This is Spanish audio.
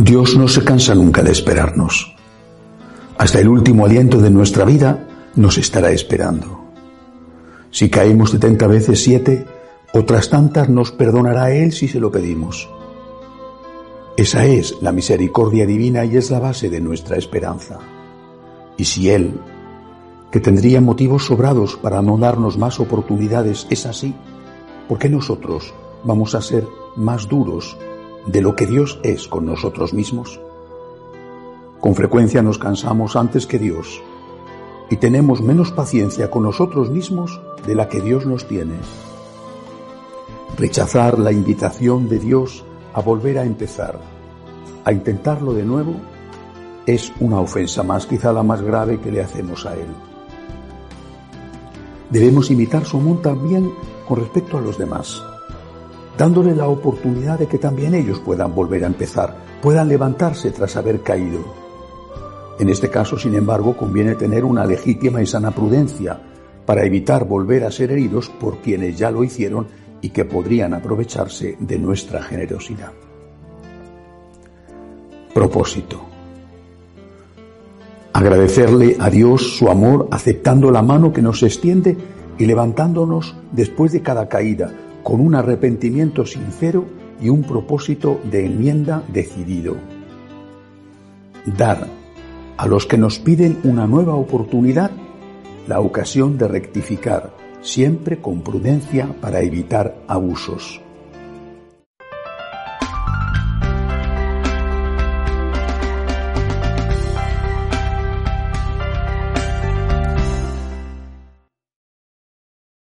Dios no se cansa nunca de esperarnos. Hasta el último aliento de nuestra vida nos estará esperando. Si caemos setenta veces siete, otras tantas nos perdonará Él si se lo pedimos. Esa es la misericordia divina y es la base de nuestra esperanza. Y si Él, que tendría motivos sobrados para no darnos más oportunidades, es así, ¿por qué nosotros vamos a ser más duros de lo que Dios es con nosotros mismos? Con frecuencia nos cansamos antes que Dios y tenemos menos paciencia con nosotros mismos de la que Dios nos tiene. Rechazar la invitación de Dios a volver a empezar, a intentarlo de nuevo, es una ofensa más, quizá la más grave que le hacemos a Él. Debemos imitar su amor también con respecto a los demás, dándole la oportunidad de que también ellos puedan volver a empezar, puedan levantarse tras haber caído. En este caso, sin embargo, conviene tener una legítima y sana prudencia para evitar volver a ser heridos por quienes ya lo hicieron y que podrían aprovecharse de nuestra generosidad. Propósito. Agradecerle a Dios su amor aceptando la mano que nos extiende y levantándonos después de cada caída con un arrepentimiento sincero y un propósito de enmienda decidido. Dar a los que nos piden una nueva oportunidad la ocasión de rectificar, siempre con prudencia para evitar abusos.